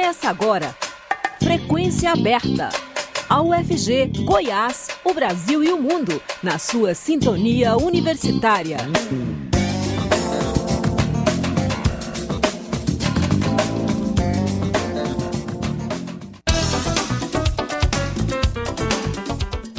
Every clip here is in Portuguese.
Começa agora. Frequência aberta. A UFG, Goiás, o Brasil e o mundo, na sua sintonia universitária.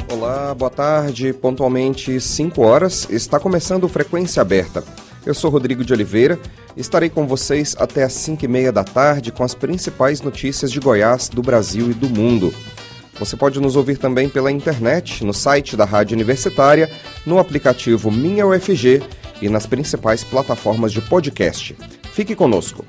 Olá, boa tarde. Pontualmente 5 horas, está começando Frequência Aberta. Eu sou Rodrigo de Oliveira Estarei com vocês até às 5 e meia da tarde com as principais notícias de Goiás, do Brasil e do mundo. Você pode nos ouvir também pela internet, no site da Rádio Universitária, no aplicativo Minha UFG e nas principais plataformas de podcast. Fique conosco.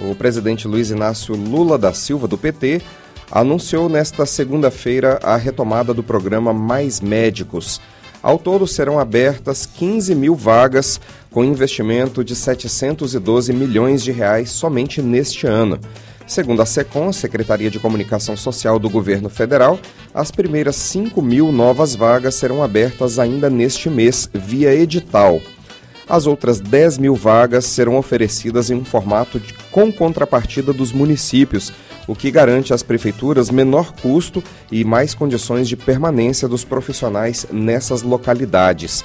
O presidente Luiz Inácio Lula da Silva, do PT, anunciou nesta segunda-feira a retomada do programa Mais Médicos ao todo serão abertas 15 mil vagas com investimento de 712 milhões de reais somente neste ano. Segundo a SECOM, Secretaria de Comunicação Social do Governo Federal, as primeiras 5 mil novas vagas serão abertas ainda neste mês via edital. As outras 10 mil vagas serão oferecidas em um formato de, com contrapartida dos municípios, o que garante às prefeituras menor custo e mais condições de permanência dos profissionais nessas localidades.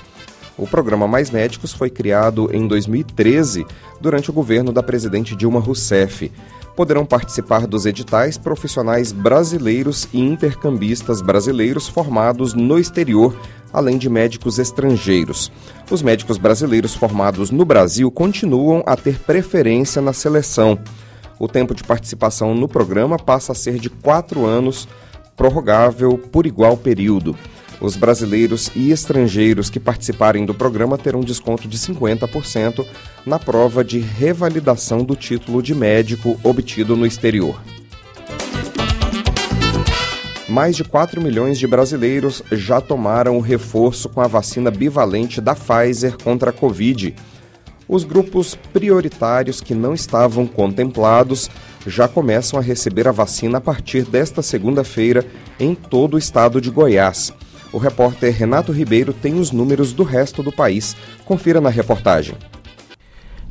O programa Mais Médicos foi criado em 2013, durante o governo da presidente Dilma Rousseff. Poderão participar dos editais profissionais brasileiros e intercambistas brasileiros formados no exterior, além de médicos estrangeiros. Os médicos brasileiros formados no Brasil continuam a ter preferência na seleção o tempo de participação no programa passa a ser de quatro anos, prorrogável por igual período. Os brasileiros e estrangeiros que participarem do programa terão desconto de 50% na prova de revalidação do título de médico obtido no exterior. Mais de 4 milhões de brasileiros já tomaram o reforço com a vacina bivalente da Pfizer contra a Covid os grupos prioritários que não estavam contemplados já começam a receber a vacina a partir desta segunda-feira em todo o estado de Goiás. O repórter Renato Ribeiro tem os números do resto do país. Confira na reportagem.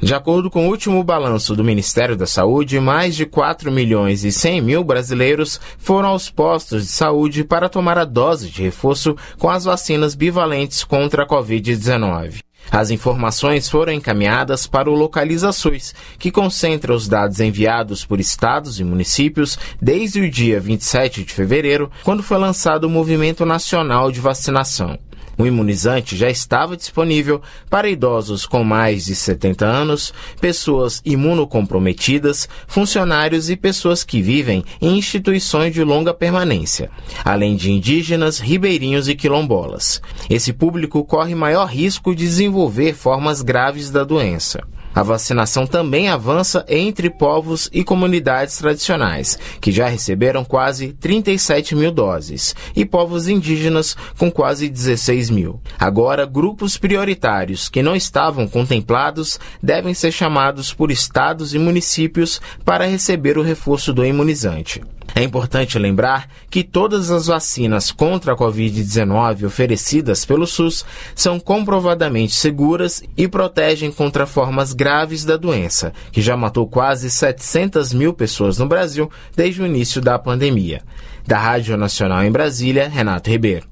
De acordo com o último balanço do Ministério da Saúde, mais de 4 milhões e 100 mil brasileiros foram aos postos de saúde para tomar a dose de reforço com as vacinas bivalentes contra a Covid-19. As informações foram encaminhadas para o Localizações, que concentra os dados enviados por estados e municípios desde o dia 27 de fevereiro, quando foi lançado o Movimento Nacional de Vacinação. O imunizante já estava disponível para idosos com mais de 70 anos, pessoas imunocomprometidas, funcionários e pessoas que vivem em instituições de longa permanência, além de indígenas, ribeirinhos e quilombolas. Esse público corre maior risco de desenvolver formas graves da doença. A vacinação também avança entre povos e comunidades tradicionais, que já receberam quase 37 mil doses, e povos indígenas com quase 16 mil. Agora, grupos prioritários que não estavam contemplados devem ser chamados por estados e municípios para receber o reforço do imunizante. É importante lembrar que todas as vacinas contra a Covid-19 oferecidas pelo SUS são comprovadamente seguras e protegem contra formas graves da doença, que já matou quase 700 mil pessoas no Brasil desde o início da pandemia. Da Rádio Nacional em Brasília, Renato Ribeiro.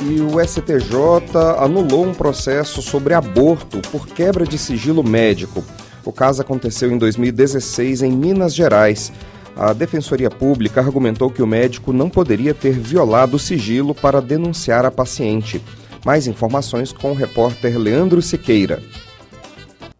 E o STJ anulou um processo sobre aborto por quebra de sigilo médico. O caso aconteceu em 2016 em Minas Gerais. A Defensoria Pública argumentou que o médico não poderia ter violado o sigilo para denunciar a paciente. Mais informações com o repórter Leandro Siqueira.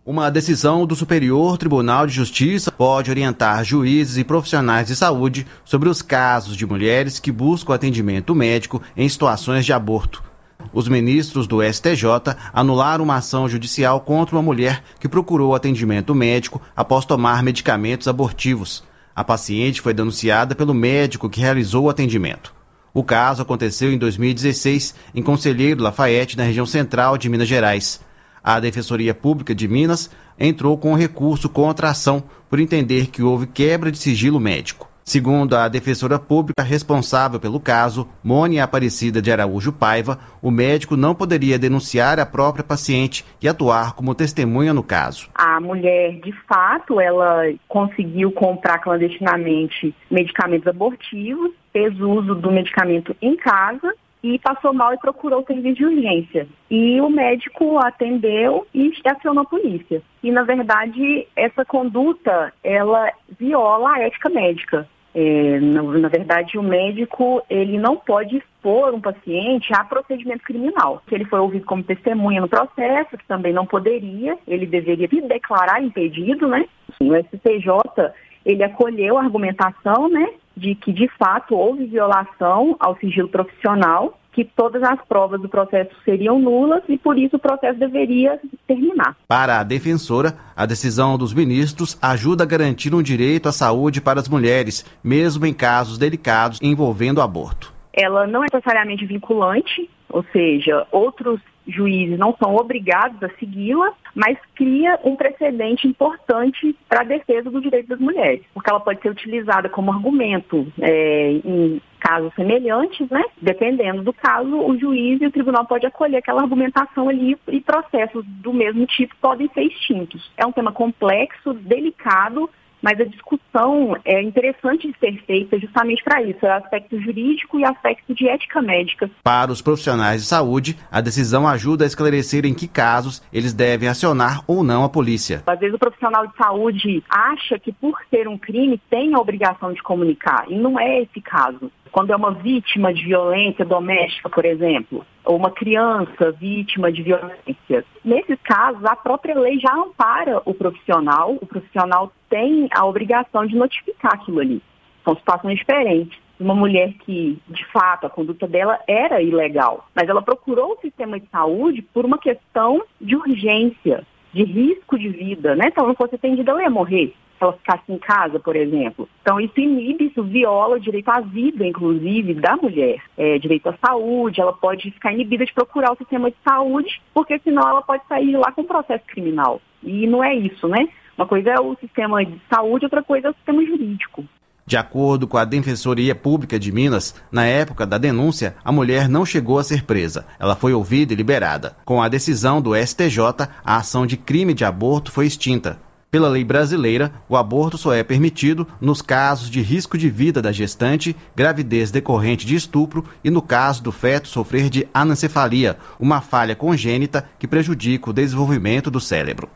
Uma decisão do Superior Tribunal de Justiça pode orientar juízes e profissionais de saúde sobre os casos de mulheres que buscam atendimento médico em situações de aborto. Os ministros do STJ anularam uma ação judicial contra uma mulher que procurou atendimento médico após tomar medicamentos abortivos. A paciente foi denunciada pelo médico que realizou o atendimento. O caso aconteceu em 2016 em Conselheiro Lafayette, na região central de Minas Gerais. A Defensoria Pública de Minas entrou com recurso contra a ação por entender que houve quebra de sigilo médico. Segundo a defensora pública responsável pelo caso, Mônia Aparecida de Araújo Paiva, o médico não poderia denunciar a própria paciente e atuar como testemunha no caso. A mulher, de fato, ela conseguiu comprar clandestinamente medicamentos abortivos, fez uso do medicamento em casa e passou mal e procurou o serviço de urgência. E o médico atendeu e acionou a polícia. E, na verdade, essa conduta, ela viola a ética médica. É, na, na, verdade, o médico ele não pode expor um paciente a procedimento criminal. Se ele foi ouvido como testemunha no processo, que também não poderia, ele deveria declarar impedido, né? O STJ ele acolheu a argumentação, né, de que de fato houve violação ao sigilo profissional que todas as provas do processo seriam nulas e por isso o processo deveria terminar. Para a defensora, a decisão dos ministros ajuda a garantir um direito à saúde para as mulheres, mesmo em casos delicados envolvendo aborto. Ela não é necessariamente vinculante, ou seja, outros juízes não são obrigados a segui-la, mas cria um precedente importante para a defesa do direito das mulheres, porque ela pode ser utilizada como argumento é, em casos semelhantes, né? Dependendo do caso, o juiz e o tribunal pode acolher aquela argumentação ali e processos do mesmo tipo podem ser extintos. É um tema complexo, delicado, mas a discussão é interessante de ser feita justamente para isso, é aspecto jurídico e aspecto de ética médica. Para os profissionais de saúde, a decisão ajuda a esclarecer em que casos eles devem acionar ou não a polícia. Às vezes o profissional de saúde acha que por ser um crime tem a obrigação de comunicar, e não é esse caso quando é uma vítima de violência doméstica, por exemplo, ou uma criança vítima de violência. Nesses casos, a própria lei já ampara o profissional, o profissional tem a obrigação de notificar aquilo ali. São situações diferentes. Uma mulher que, de fato, a conduta dela era ilegal, mas ela procurou o sistema de saúde por uma questão de urgência, de risco de vida, né? Se ela não fosse atendida, ela ia morrer se ela ficasse em casa, por exemplo. Então, isso inibe, isso viola o direito à vida, inclusive, da mulher. É, direito à saúde, ela pode ficar inibida de procurar o sistema de saúde, porque senão ela pode sair lá com processo criminal. E não é isso, né? Uma coisa é o sistema de saúde, outra coisa é o sistema jurídico. De acordo com a Defensoria Pública de Minas, na época da denúncia, a mulher não chegou a ser presa. Ela foi ouvida e liberada. Com a decisão do STJ, a ação de crime de aborto foi extinta. Pela lei brasileira, o aborto só é permitido nos casos de risco de vida da gestante, gravidez decorrente de estupro e no caso do feto sofrer de anencefalia, uma falha congênita que prejudica o desenvolvimento do cérebro.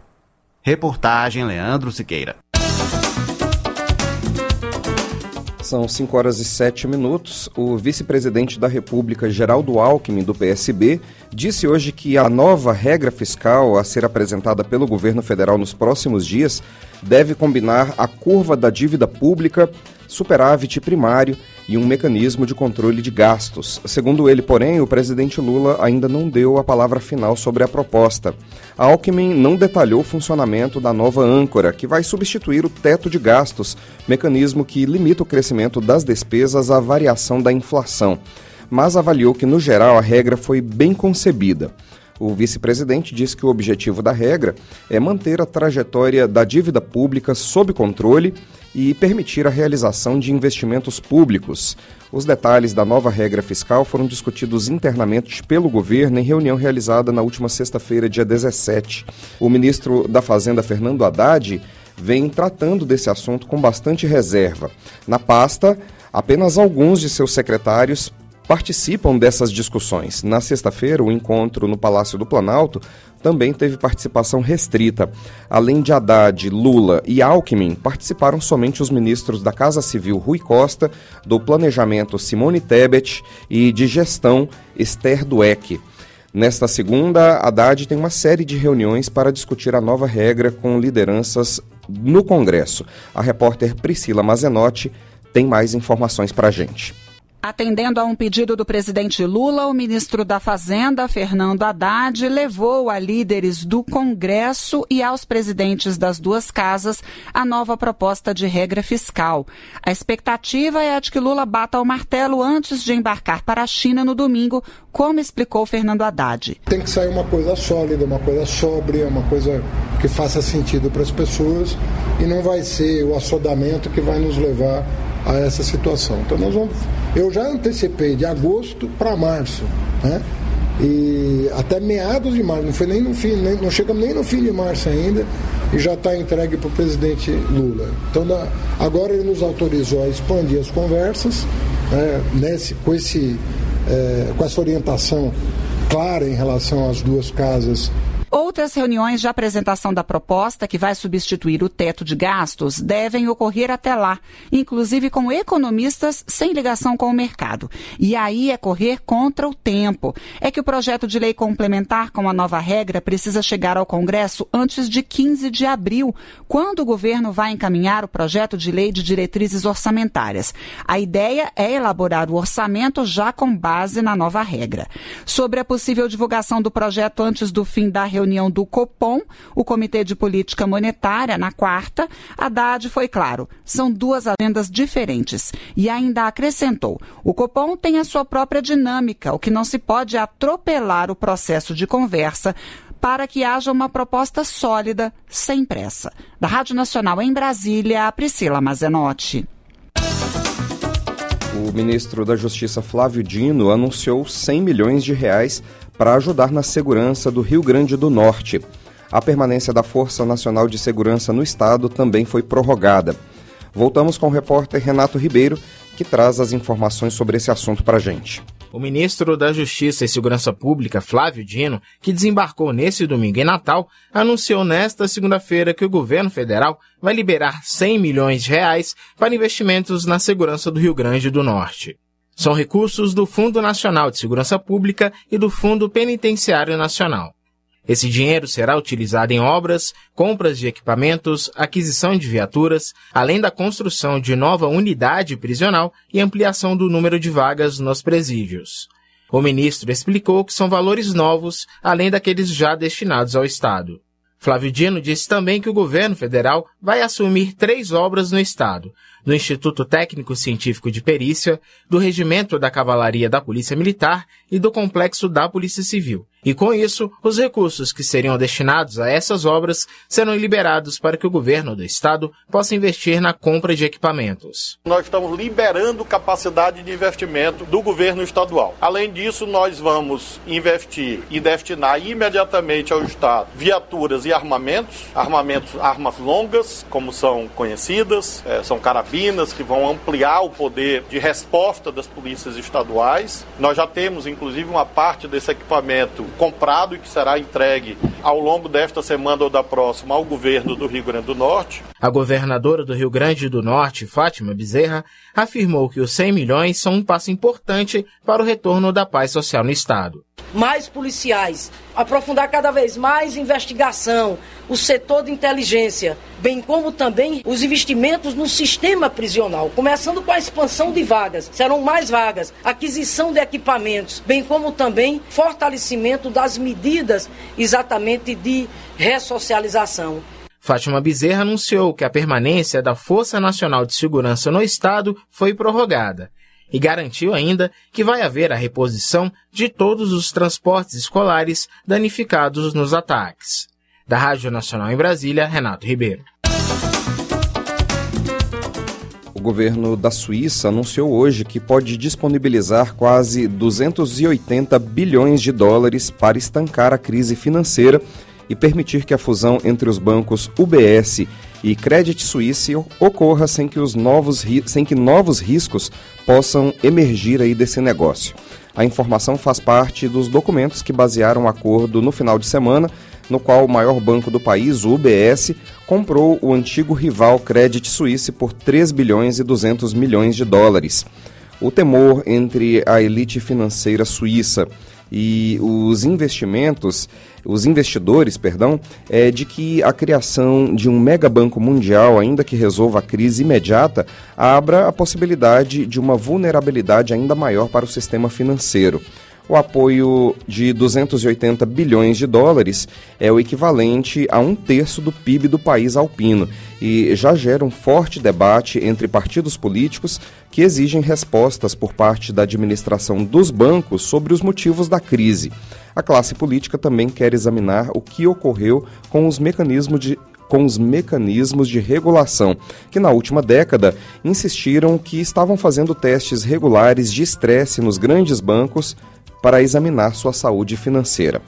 Reportagem Leandro Siqueira. São 5 horas e 7 minutos. O vice-presidente da República, Geraldo Alckmin, do PSB, disse hoje que a nova regra fiscal a ser apresentada pelo governo federal nos próximos dias deve combinar a curva da dívida pública, superávit primário e um mecanismo de controle de gastos. Segundo ele, porém, o presidente Lula ainda não deu a palavra final sobre a proposta. A Alckmin não detalhou o funcionamento da nova âncora, que vai substituir o teto de gastos, mecanismo que limita o crescimento das despesas à variação da inflação, mas avaliou que, no geral, a regra foi bem concebida. O vice-presidente disse que o objetivo da regra é manter a trajetória da dívida pública sob controle e permitir a realização de investimentos públicos. Os detalhes da nova regra fiscal foram discutidos internamente pelo governo em reunião realizada na última sexta-feira, dia 17. O ministro da Fazenda, Fernando Haddad, vem tratando desse assunto com bastante reserva. Na pasta, apenas alguns de seus secretários participam dessas discussões. Na sexta-feira, o encontro no Palácio do Planalto também teve participação restrita. Além de Haddad, Lula e Alckmin, participaram somente os ministros da Casa Civil Rui Costa, do Planejamento Simone Tebet e de Gestão Esther Dueck. Nesta segunda, Haddad tem uma série de reuniões para discutir a nova regra com lideranças no Congresso. A repórter Priscila Mazenotti tem mais informações para a gente. Atendendo a um pedido do presidente Lula, o ministro da Fazenda, Fernando Haddad, levou a líderes do Congresso e aos presidentes das duas casas a nova proposta de regra fiscal. A expectativa é a de que Lula bata o martelo antes de embarcar para a China no domingo, como explicou Fernando Haddad. Tem que sair uma coisa sólida, uma coisa sóbria, uma coisa que faça sentido para as pessoas e não vai ser o assodamento que vai nos levar a essa situação. Então nós vamos, eu já antecipei de agosto para março, né? E até meados de março, não foi nem no fim, nem, não chegamos nem no fim de março ainda, e já está entregue para o presidente Lula. Então agora ele nos autorizou a expandir as conversas, né, nesse, com, esse, é, com essa orientação clara em relação às duas casas Outras reuniões de apresentação da proposta, que vai substituir o teto de gastos, devem ocorrer até lá, inclusive com economistas sem ligação com o mercado. E aí é correr contra o tempo. É que o projeto de lei complementar com a nova regra precisa chegar ao Congresso antes de 15 de abril, quando o governo vai encaminhar o projeto de lei de diretrizes orçamentárias. A ideia é elaborar o orçamento já com base na nova regra. Sobre a possível divulgação do projeto antes do fim da reunião, reunião do Copom, o Comitê de Política Monetária, na quarta, Haddad foi claro, são duas agendas diferentes. E ainda acrescentou: o Copom tem a sua própria dinâmica, o que não se pode atropelar o processo de conversa para que haja uma proposta sólida, sem pressa. Da Rádio Nacional em Brasília, Priscila Mazenotti. O ministro da Justiça Flávio Dino anunciou 100 milhões de reais para ajudar na segurança do Rio Grande do Norte. A permanência da Força Nacional de Segurança no estado também foi prorrogada. Voltamos com o repórter Renato Ribeiro, que traz as informações sobre esse assunto para a gente. O ministro da Justiça e Segurança Pública, Flávio Dino, que desembarcou nesse domingo em Natal, anunciou nesta segunda-feira que o governo federal vai liberar 100 milhões de reais para investimentos na segurança do Rio Grande do Norte. São recursos do Fundo Nacional de Segurança Pública e do Fundo Penitenciário Nacional. Esse dinheiro será utilizado em obras, compras de equipamentos, aquisição de viaturas, além da construção de nova unidade prisional e ampliação do número de vagas nos presídios. O ministro explicou que são valores novos, além daqueles já destinados ao Estado. Flávio Dino disse também que o governo federal vai assumir três obras no estado: do Instituto Técnico Científico de Perícia, do Regimento da Cavalaria da Polícia Militar e do Complexo da Polícia Civil. E com isso, os recursos que seriam destinados a essas obras serão liberados para que o governo do estado possa investir na compra de equipamentos. Nós estamos liberando capacidade de investimento do governo estadual. Além disso, nós vamos investir e destinar imediatamente ao estado viaturas e armamentos, armamentos, armas longas, como são conhecidas, é, são que vão ampliar o poder de resposta das polícias estaduais. Nós já temos, inclusive, uma parte desse equipamento comprado e que será entregue ao longo desta semana ou da próxima ao governo do Rio Grande do Norte. A governadora do Rio Grande do Norte, Fátima Bezerra, afirmou que os 100 milhões são um passo importante para o retorno da paz social no estado mais policiais, aprofundar cada vez mais investigação, o setor de inteligência, bem como também os investimentos no sistema prisional, começando com a expansão de vagas, serão mais vagas, aquisição de equipamentos, bem como também fortalecimento das medidas exatamente de ressocialização. Fátima Bezerra anunciou que a permanência da Força Nacional de Segurança no Estado foi prorrogada e garantiu ainda que vai haver a reposição de todos os transportes escolares danificados nos ataques. Da Rádio Nacional em Brasília, Renato Ribeiro. Governo da Suíça anunciou hoje que pode disponibilizar quase 280 bilhões de dólares para estancar a crise financeira e permitir que a fusão entre os bancos UBS e Credit Suisse ocorra sem que, os novos, sem que novos riscos possam emergir aí desse negócio. A informação faz parte dos documentos que basearam o acordo no final de semana, no qual o maior banco do país, o UBS, comprou o antigo rival Credit Suisse por 3 bilhões e 200 milhões de dólares. O temor entre a elite financeira suíça e os investimentos, os investidores, perdão, é de que a criação de um mega banco mundial, ainda que resolva a crise imediata, abra a possibilidade de uma vulnerabilidade ainda maior para o sistema financeiro. O apoio de 280 bilhões de dólares é o equivalente a um terço do PIB do país alpino e já gera um forte debate entre partidos políticos que exigem respostas por parte da administração dos bancos sobre os motivos da crise. A classe política também quer examinar o que ocorreu com os mecanismos de com os mecanismos de regulação, que na última década insistiram que estavam fazendo testes regulares de estresse nos grandes bancos para examinar sua saúde financeira.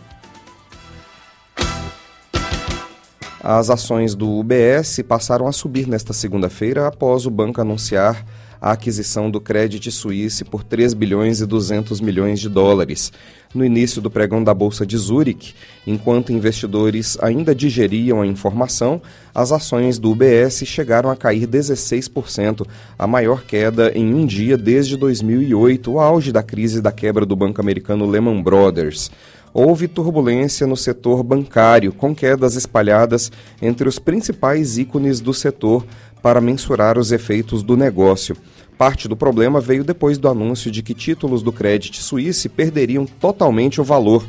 As ações do UBS passaram a subir nesta segunda-feira após o banco anunciar a aquisição do Credit Suisse por 3 bilhões e 200 milhões de dólares. No início do pregão da Bolsa de Zurique, enquanto investidores ainda digeriam a informação, as ações do UBS chegaram a cair 16%, a maior queda em um dia desde 2008, o auge da crise da quebra do banco americano Lehman Brothers houve turbulência no setor bancário, com quedas espalhadas entre os principais ícones do setor para mensurar os efeitos do negócio. Parte do problema veio depois do anúncio de que títulos do Credit Suisse perderiam totalmente o valor.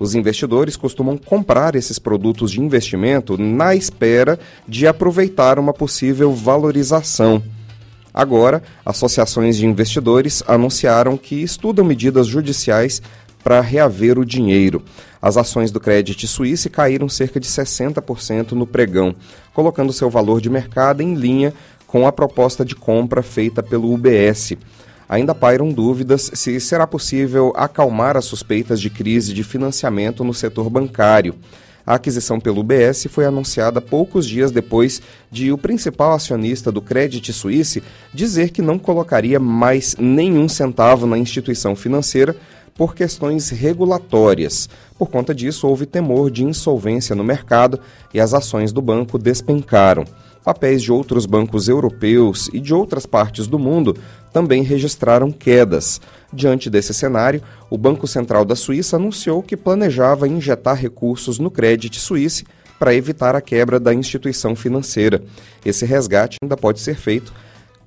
Os investidores costumam comprar esses produtos de investimento na espera de aproveitar uma possível valorização. Agora, associações de investidores anunciaram que estudam medidas judiciais para reaver o dinheiro. As ações do Credit Suisse caíram cerca de 60% no pregão, colocando seu valor de mercado em linha com a proposta de compra feita pelo UBS. Ainda pairam dúvidas se será possível acalmar as suspeitas de crise de financiamento no setor bancário. A aquisição pelo UBS foi anunciada poucos dias depois de o principal acionista do Credit Suisse dizer que não colocaria mais nenhum centavo na instituição financeira por questões regulatórias. Por conta disso, houve temor de insolvência no mercado e as ações do banco despencaram. Papéis de outros bancos europeus e de outras partes do mundo também registraram quedas. Diante desse cenário, o Banco Central da Suíça anunciou que planejava injetar recursos no Credit Suisse para evitar a quebra da instituição financeira. Esse resgate ainda pode ser feito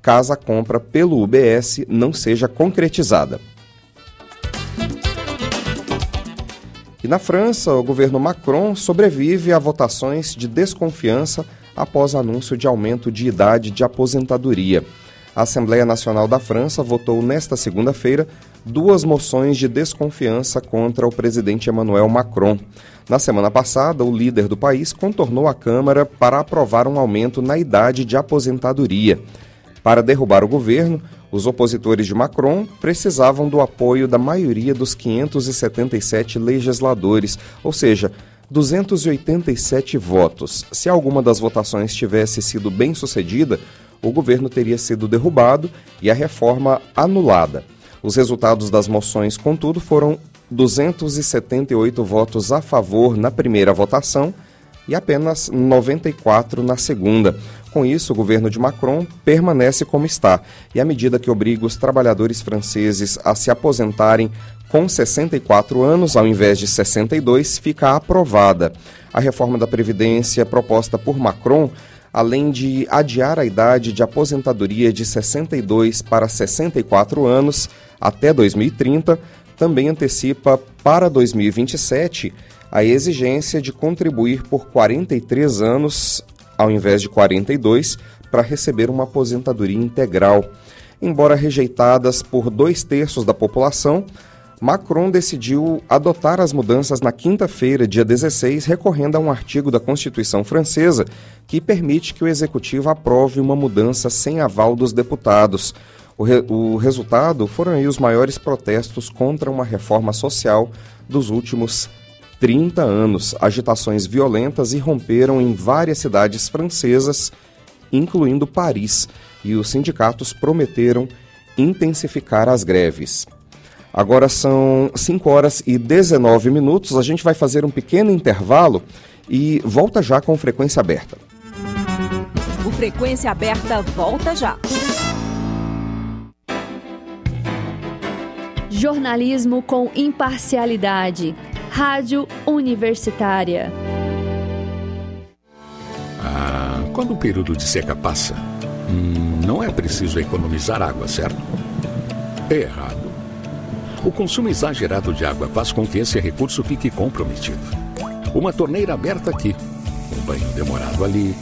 caso a compra pelo UBS não seja concretizada. E na França, o governo Macron sobrevive a votações de desconfiança após anúncio de aumento de idade de aposentadoria. A Assembleia Nacional da França votou nesta segunda-feira duas moções de desconfiança contra o presidente Emmanuel Macron. Na semana passada, o líder do país contornou a Câmara para aprovar um aumento na idade de aposentadoria. Para derrubar o governo, os opositores de Macron precisavam do apoio da maioria dos 577 legisladores, ou seja, 287 votos. Se alguma das votações tivesse sido bem sucedida, o governo teria sido derrubado e a reforma anulada. Os resultados das moções, contudo, foram 278 votos a favor na primeira votação e apenas 94 na segunda. Com isso, o governo de Macron permanece como está, e a medida que obriga os trabalhadores franceses a se aposentarem com 64 anos ao invés de 62 fica aprovada. A reforma da Previdência proposta por Macron, além de adiar a idade de aposentadoria de 62 para 64 anos até 2030, também antecipa para 2027 a exigência de contribuir por 43 anos ao invés de 42, para receber uma aposentadoria integral. Embora rejeitadas por dois terços da população, Macron decidiu adotar as mudanças na quinta-feira, dia 16, recorrendo a um artigo da Constituição Francesa que permite que o executivo aprove uma mudança sem aval dos deputados. O, re o resultado foram os maiores protestos contra uma reforma social dos últimos 30 anos, agitações violentas irromperam em várias cidades francesas, incluindo Paris, e os sindicatos prometeram intensificar as greves. Agora são 5 horas e 19 minutos, a gente vai fazer um pequeno intervalo e volta já com frequência aberta. O Frequência Aberta volta já. Jornalismo com imparcialidade Rádio Universitária. Ah, quando o período de seca passa, hum, não é preciso economizar água, certo? É errado. O consumo exagerado de água faz com que esse recurso fique comprometido. Uma torneira aberta aqui, um banho demorado ali,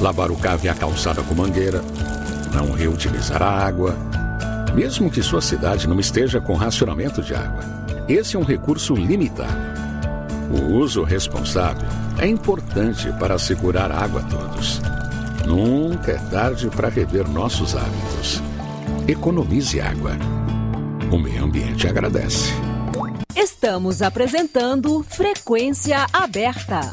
lavar o carro e a calçada com mangueira, não reutilizar a água, mesmo que sua cidade não esteja com racionamento de água. Esse é um recurso limitado. O uso responsável é importante para assegurar água a todos. Nunca é tarde para rever nossos hábitos. Economize água. O meio ambiente agradece. Estamos apresentando Frequência Aberta.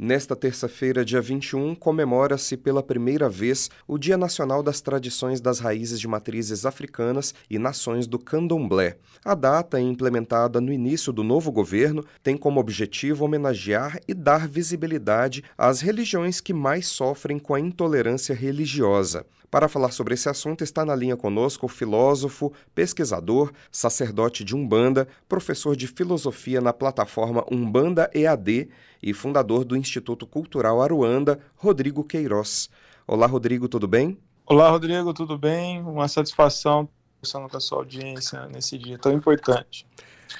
Nesta terça-feira, dia 21, comemora-se pela primeira vez o Dia Nacional das Tradições das Raízes de Matrizes Africanas e Nações do Candomblé. A data, implementada no início do novo governo, tem como objetivo homenagear e dar visibilidade às religiões que mais sofrem com a intolerância religiosa. Para falar sobre esse assunto, está na linha conosco o filósofo, pesquisador, sacerdote de Umbanda, professor de filosofia na plataforma Umbanda EAD e fundador do Instituto Cultural Aruanda, Rodrigo Queiroz. Olá, Rodrigo, tudo bem? Olá, Rodrigo, tudo bem? Uma satisfação conversando com a sua audiência nesse dia tão importante.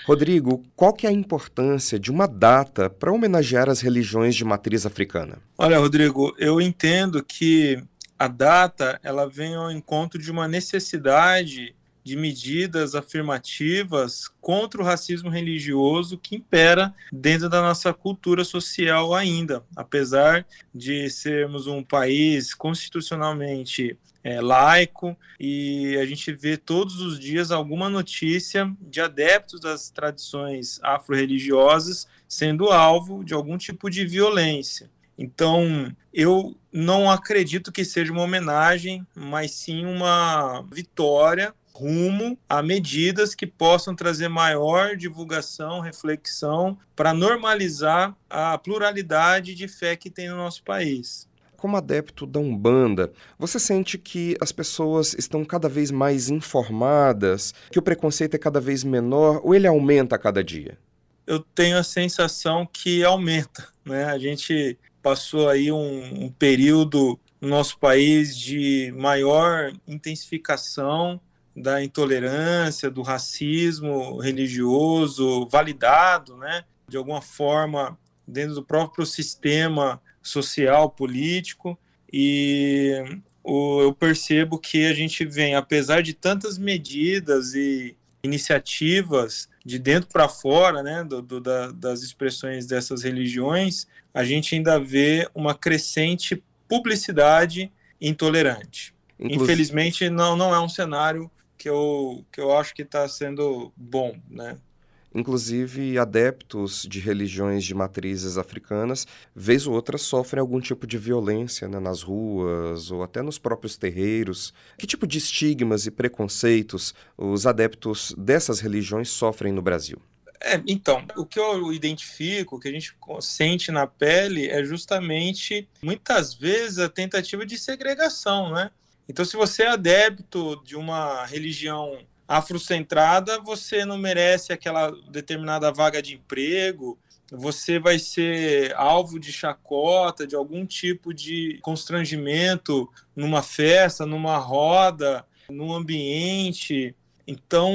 Rodrigo, qual que é a importância de uma data para homenagear as religiões de matriz africana? Olha, Rodrigo, eu entendo que a data ela vem ao encontro de uma necessidade de medidas afirmativas contra o racismo religioso que impera dentro da nossa cultura social ainda, apesar de sermos um país constitucionalmente é, laico e a gente vê todos os dias alguma notícia de adeptos das tradições afro-religiosas sendo alvo de algum tipo de violência. Então, eu não acredito que seja uma homenagem, mas sim uma vitória rumo a medidas que possam trazer maior divulgação, reflexão para normalizar a pluralidade de fé que tem no nosso país. Como adepto da Umbanda, você sente que as pessoas estão cada vez mais informadas, que o preconceito é cada vez menor ou ele aumenta a cada dia? Eu tenho a sensação que aumenta, né? A gente passou aí um, um período no nosso país de maior intensificação da intolerância, do racismo religioso validado, né, de alguma forma dentro do próprio sistema social político. E eu percebo que a gente vem, apesar de tantas medidas e iniciativas de dentro para fora, né, do, do, da, das expressões dessas religiões, a gente ainda vê uma crescente publicidade intolerante. Inclusive... Infelizmente, não, não é um cenário que eu, que eu acho que está sendo bom, né? Inclusive, adeptos de religiões de matrizes africanas, vez ou outra, sofrem algum tipo de violência né, nas ruas ou até nos próprios terreiros. Que tipo de estigmas e preconceitos os adeptos dessas religiões sofrem no Brasil? É, então, o que eu identifico, o que a gente sente na pele é justamente, muitas vezes, a tentativa de segregação, né? Então, se você é adepto de uma religião afrocentrada, você não merece aquela determinada vaga de emprego, você vai ser alvo de chacota, de algum tipo de constrangimento numa festa, numa roda, num ambiente. Então,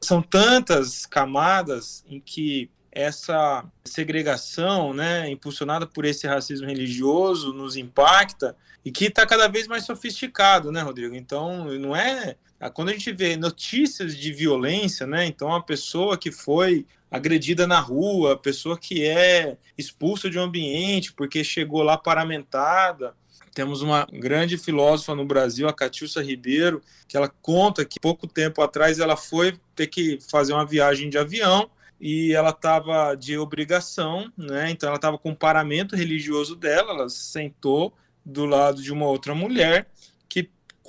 são tantas camadas em que essa segregação, né, impulsionada por esse racismo religioso, nos impacta e que está cada vez mais sofisticado, né, Rodrigo? Então, não é quando a gente vê notícias de violência, né? Então, a pessoa que foi agredida na rua, a pessoa que é expulsa de um ambiente porque chegou lá paramentada. Temos uma grande filósofa no Brasil, a Catiúcia Ribeiro, que ela conta que pouco tempo atrás ela foi ter que fazer uma viagem de avião e ela estava de obrigação, né? Então ela estava com o paramento religioso dela, ela sentou do lado de uma outra mulher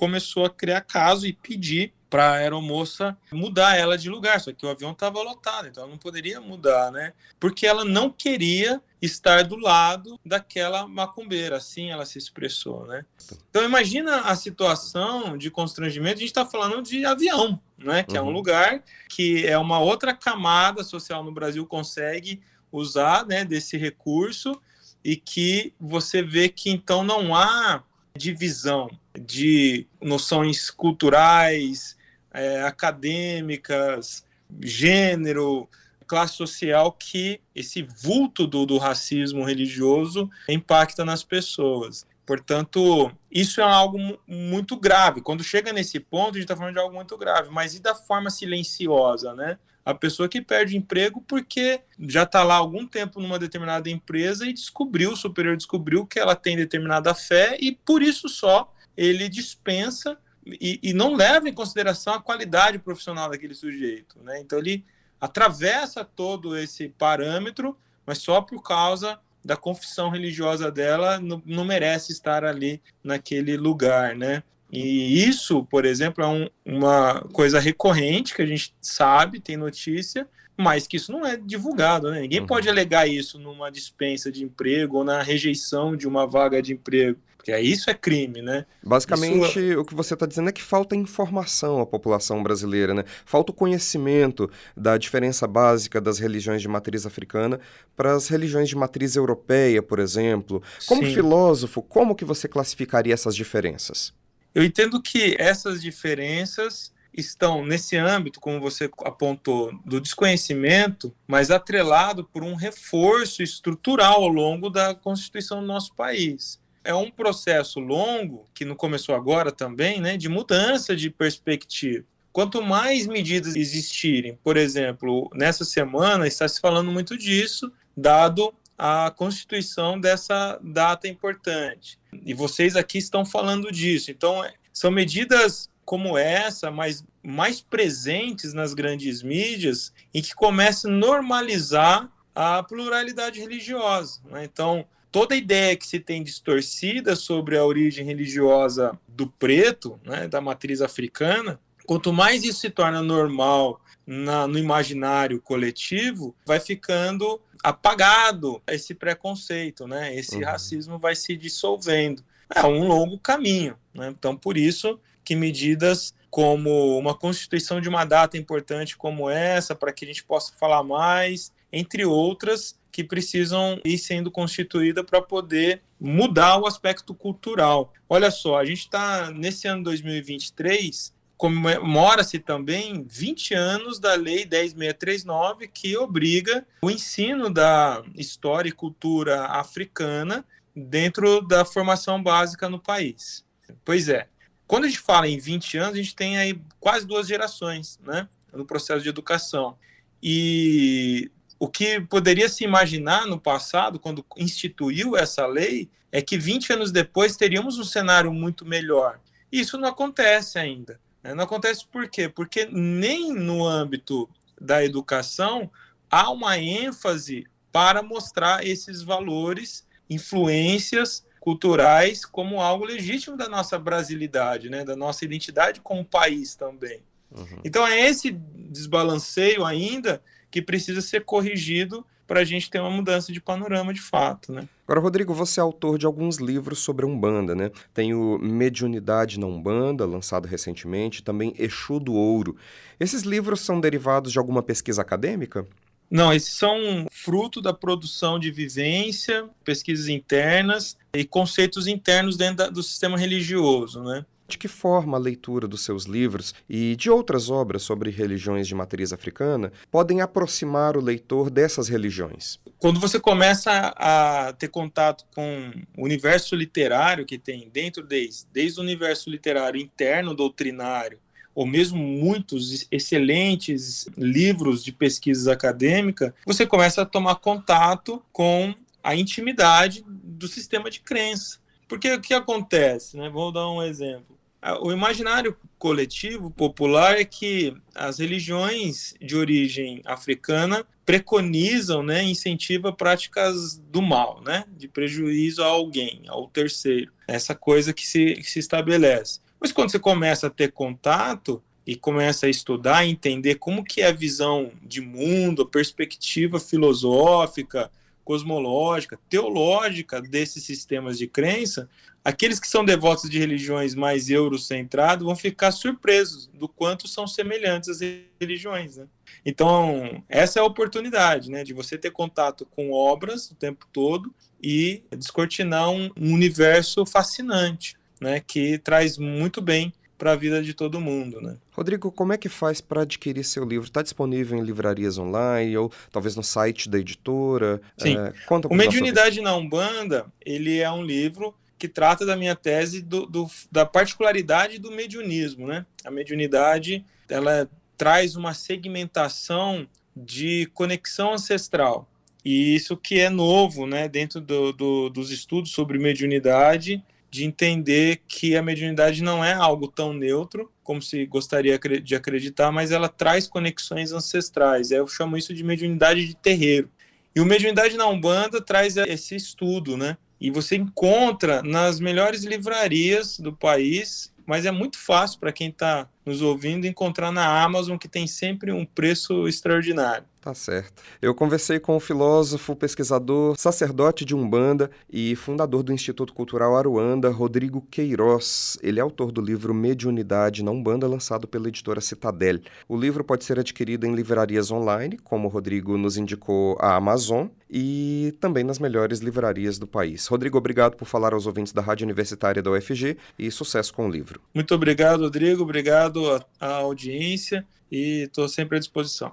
começou a criar caso e pedir para a aeromoça mudar ela de lugar, só que o avião estava lotado, então ela não poderia mudar, né? Porque ela não queria estar do lado daquela macumbeira, assim ela se expressou, né? Então imagina a situação de constrangimento, a gente está falando de avião, né? Que uhum. é um uhum. lugar que é uma outra camada social no Brasil consegue usar, né? Desse recurso e que você vê que então não há divisão de noções culturais, é, acadêmicas, gênero, classe social que esse vulto do, do racismo religioso impacta nas pessoas. Portanto, isso é algo muito grave. Quando chega nesse ponto, a gente está falando de algo muito grave. Mas e da forma silenciosa, né? A pessoa que perde emprego porque já está lá algum tempo numa determinada empresa e descobriu, o superior descobriu que ela tem determinada fé e por isso só ele dispensa e, e não leva em consideração a qualidade profissional daquele sujeito. Né? Então ele atravessa todo esse parâmetro, mas só por causa da confissão religiosa dela não, não merece estar ali naquele lugar, né? E isso, por exemplo, é um, uma coisa recorrente que a gente sabe, tem notícia, mas que isso não é divulgado, né? Ninguém uhum. pode alegar isso numa dispensa de emprego ou na rejeição de uma vaga de emprego. Porque isso é crime, né? Basicamente, isso... o que você está dizendo é que falta informação à população brasileira, né? Falta o conhecimento da diferença básica das religiões de matriz africana para as religiões de matriz europeia, por exemplo. Como Sim. filósofo, como que você classificaria essas diferenças? Eu entendo que essas diferenças estão nesse âmbito, como você apontou, do desconhecimento, mas atrelado por um reforço estrutural ao longo da Constituição do nosso país é um processo longo, que não começou agora também, né, de mudança de perspectiva. Quanto mais medidas existirem, por exemplo, nessa semana está se falando muito disso, dado a constituição dessa data importante. E vocês aqui estão falando disso. Então, é, são medidas como essa, mas mais presentes nas grandes mídias, em que começa a normalizar a pluralidade religiosa. Né? Então, toda ideia que se tem distorcida sobre a origem religiosa do preto, né, da matriz africana, quanto mais isso se torna normal na, no imaginário coletivo, vai ficando apagado esse preconceito, né? Esse uhum. racismo vai se dissolvendo. É um longo caminho, né? Então, por isso que medidas como uma constituição de uma data importante como essa, para que a gente possa falar mais, entre outras, que precisam ir sendo constituídas para poder mudar o aspecto cultural. Olha só, a gente está nesse ano 2023 comemora-se também 20 anos da Lei 10639, que obriga o ensino da história e cultura africana dentro da formação básica no país. Pois é, quando a gente fala em 20 anos, a gente tem aí quase duas gerações né, no processo de educação. E o que poderia se imaginar no passado, quando instituiu essa lei, é que 20 anos depois teríamos um cenário muito melhor. Isso não acontece ainda. Né? Não acontece por quê? Porque nem no âmbito da educação há uma ênfase para mostrar esses valores, influências culturais como algo legítimo da nossa brasilidade, né? da nossa identidade como país também. Uhum. Então é esse desbalanceio ainda que precisa ser corrigido para a gente ter uma mudança de panorama de fato, né? Agora, Rodrigo, você é autor de alguns livros sobre a Umbanda, né? Tem o Mediunidade na Umbanda, lançado recentemente, também Exu do Ouro. Esses livros são derivados de alguma pesquisa acadêmica? Não, esses são fruto da produção de vivência, pesquisas internas e conceitos internos dentro do sistema religioso, né? De que forma a leitura dos seus livros e de outras obras sobre religiões de matriz africana podem aproximar o leitor dessas religiões? Quando você começa a ter contato com o universo literário que tem dentro desde, desde o universo literário interno doutrinário, ou mesmo muitos excelentes livros de pesquisa acadêmica, você começa a tomar contato com a intimidade do sistema de crença. Porque o que acontece? Né? Vou dar um exemplo. O imaginário coletivo popular é que as religiões de origem africana preconizam, né, incentivam práticas do mal, né, de prejuízo a alguém, ao terceiro. Essa coisa que se, que se estabelece. Mas quando você começa a ter contato e começa a estudar, entender como que é a visão de mundo, a perspectiva filosófica, cosmológica, teológica desses sistemas de crença, aqueles que são devotos de religiões mais eurocentradas vão ficar surpresos do quanto são semelhantes às religiões. Né? Então, essa é a oportunidade né, de você ter contato com obras o tempo todo e descortinar um, um universo fascinante, né, que traz muito bem para a vida de todo mundo, né? Rodrigo, como é que faz para adquirir seu livro? Está disponível em livrarias online ou talvez no site da editora? Sim. É, conta o Mediunidade na Umbanda, ele é um livro que trata da minha tese do, do, da particularidade do mediunismo, né? A mediunidade, ela traz uma segmentação de conexão ancestral. E isso que é novo, né, dentro do, do, dos estudos sobre mediunidade, de entender que a mediunidade não é algo tão neutro como se gostaria de acreditar, mas ela traz conexões ancestrais. Eu chamo isso de mediunidade de terreiro. E o mediunidade na Umbanda traz esse estudo, né? E você encontra nas melhores livrarias do país mas é muito fácil para quem está nos ouvindo encontrar na Amazon, que tem sempre um preço extraordinário. Tá certo. Eu conversei com o filósofo, pesquisador, sacerdote de Umbanda e fundador do Instituto Cultural Aruanda, Rodrigo Queiroz. Ele é autor do livro Mediunidade na Umbanda, lançado pela editora Citadel. O livro pode ser adquirido em livrarias online, como o Rodrigo nos indicou a Amazon, e também nas melhores livrarias do país. Rodrigo, obrigado por falar aos ouvintes da Rádio Universitária da UFG e sucesso com o livro. Muito obrigado, Rodrigo. Obrigado à audiência e estou sempre à disposição.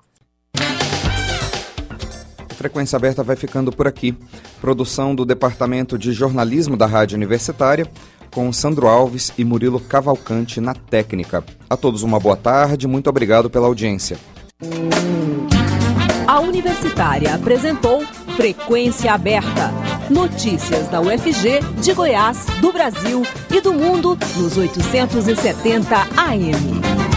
Frequência Aberta vai ficando por aqui. Produção do Departamento de Jornalismo da Rádio Universitária, com Sandro Alves e Murilo Cavalcante na técnica. A todos uma boa tarde, muito obrigado pela audiência. A Universitária apresentou Frequência Aberta. Notícias da UFG, de Goiás, do Brasil e do mundo nos 870 AM.